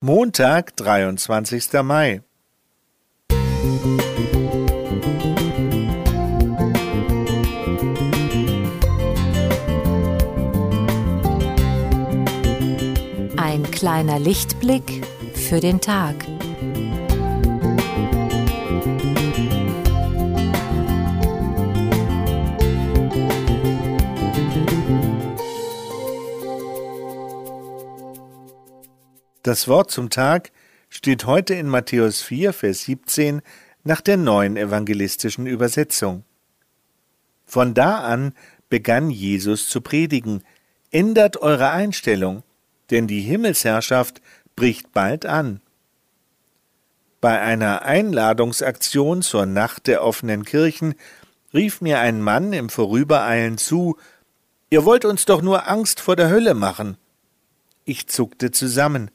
Montag, 23. Mai. Ein kleiner Lichtblick für den Tag. Das Wort zum Tag steht heute in Matthäus 4, Vers 17 nach der neuen evangelistischen Übersetzung. Von da an begann Jesus zu predigen, ändert eure Einstellung, denn die Himmelsherrschaft bricht bald an. Bei einer Einladungsaktion zur Nacht der offenen Kirchen rief mir ein Mann im Vorübereilen zu, Ihr wollt uns doch nur Angst vor der Hölle machen. Ich zuckte zusammen.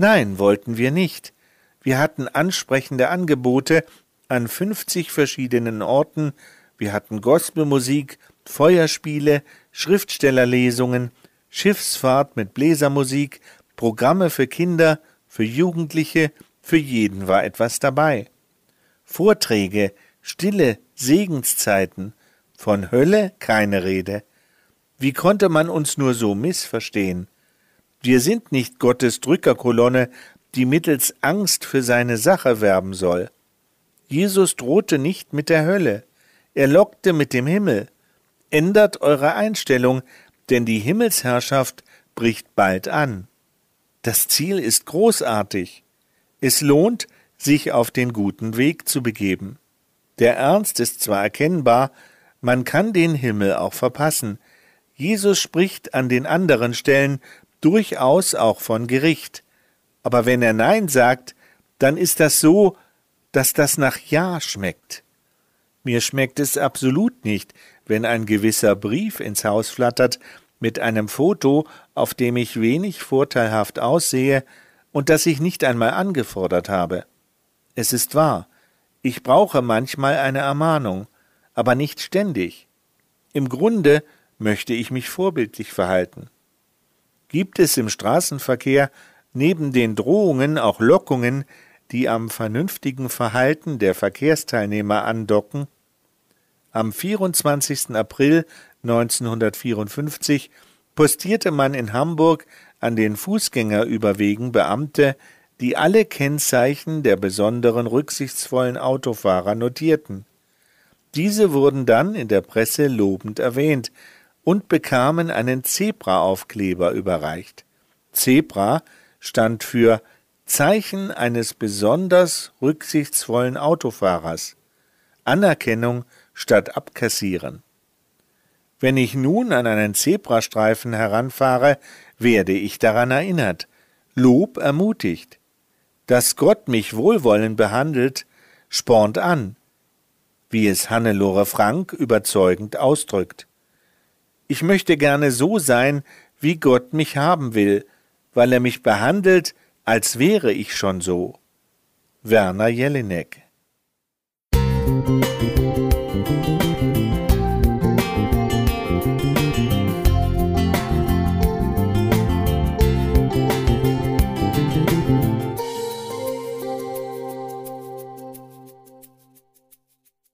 Nein, wollten wir nicht. Wir hatten ansprechende Angebote an fünfzig verschiedenen Orten, wir hatten Gospelmusik, Feuerspiele, Schriftstellerlesungen, Schiffsfahrt mit Bläsermusik, Programme für Kinder, für Jugendliche, für jeden war etwas dabei. Vorträge, stille Segenszeiten, von Hölle keine Rede. Wie konnte man uns nur so missverstehen? Wir sind nicht Gottes Drückerkolonne, die mittels Angst für seine Sache werben soll. Jesus drohte nicht mit der Hölle, er lockte mit dem Himmel. Ändert eure Einstellung, denn die Himmelsherrschaft bricht bald an. Das Ziel ist großartig. Es lohnt, sich auf den guten Weg zu begeben. Der Ernst ist zwar erkennbar, man kann den Himmel auch verpassen. Jesus spricht an den anderen Stellen durchaus auch von Gericht. Aber wenn er Nein sagt, dann ist das so, dass das nach Ja schmeckt. Mir schmeckt es absolut nicht, wenn ein gewisser Brief ins Haus flattert mit einem Foto, auf dem ich wenig vorteilhaft aussehe und das ich nicht einmal angefordert habe. Es ist wahr, ich brauche manchmal eine Ermahnung, aber nicht ständig. Im Grunde möchte ich mich vorbildlich verhalten. Gibt es im Straßenverkehr neben den Drohungen auch Lockungen, die am vernünftigen Verhalten der Verkehrsteilnehmer andocken? Am 24. April 1954 postierte man in Hamburg an den Fußgängerüberwegen Beamte, die alle Kennzeichen der besonderen rücksichtsvollen Autofahrer notierten. Diese wurden dann in der Presse lobend erwähnt, und bekamen einen Zebraaufkleber überreicht. Zebra stand für Zeichen eines besonders rücksichtsvollen Autofahrers. Anerkennung statt Abkassieren. Wenn ich nun an einen Zebrastreifen heranfahre, werde ich daran erinnert, Lob ermutigt. Dass Gott mich wohlwollend behandelt, spornt an, wie es Hannelore Frank überzeugend ausdrückt. Ich möchte gerne so sein, wie Gott mich haben will, weil er mich behandelt, als wäre ich schon so. Werner Jelinek Musik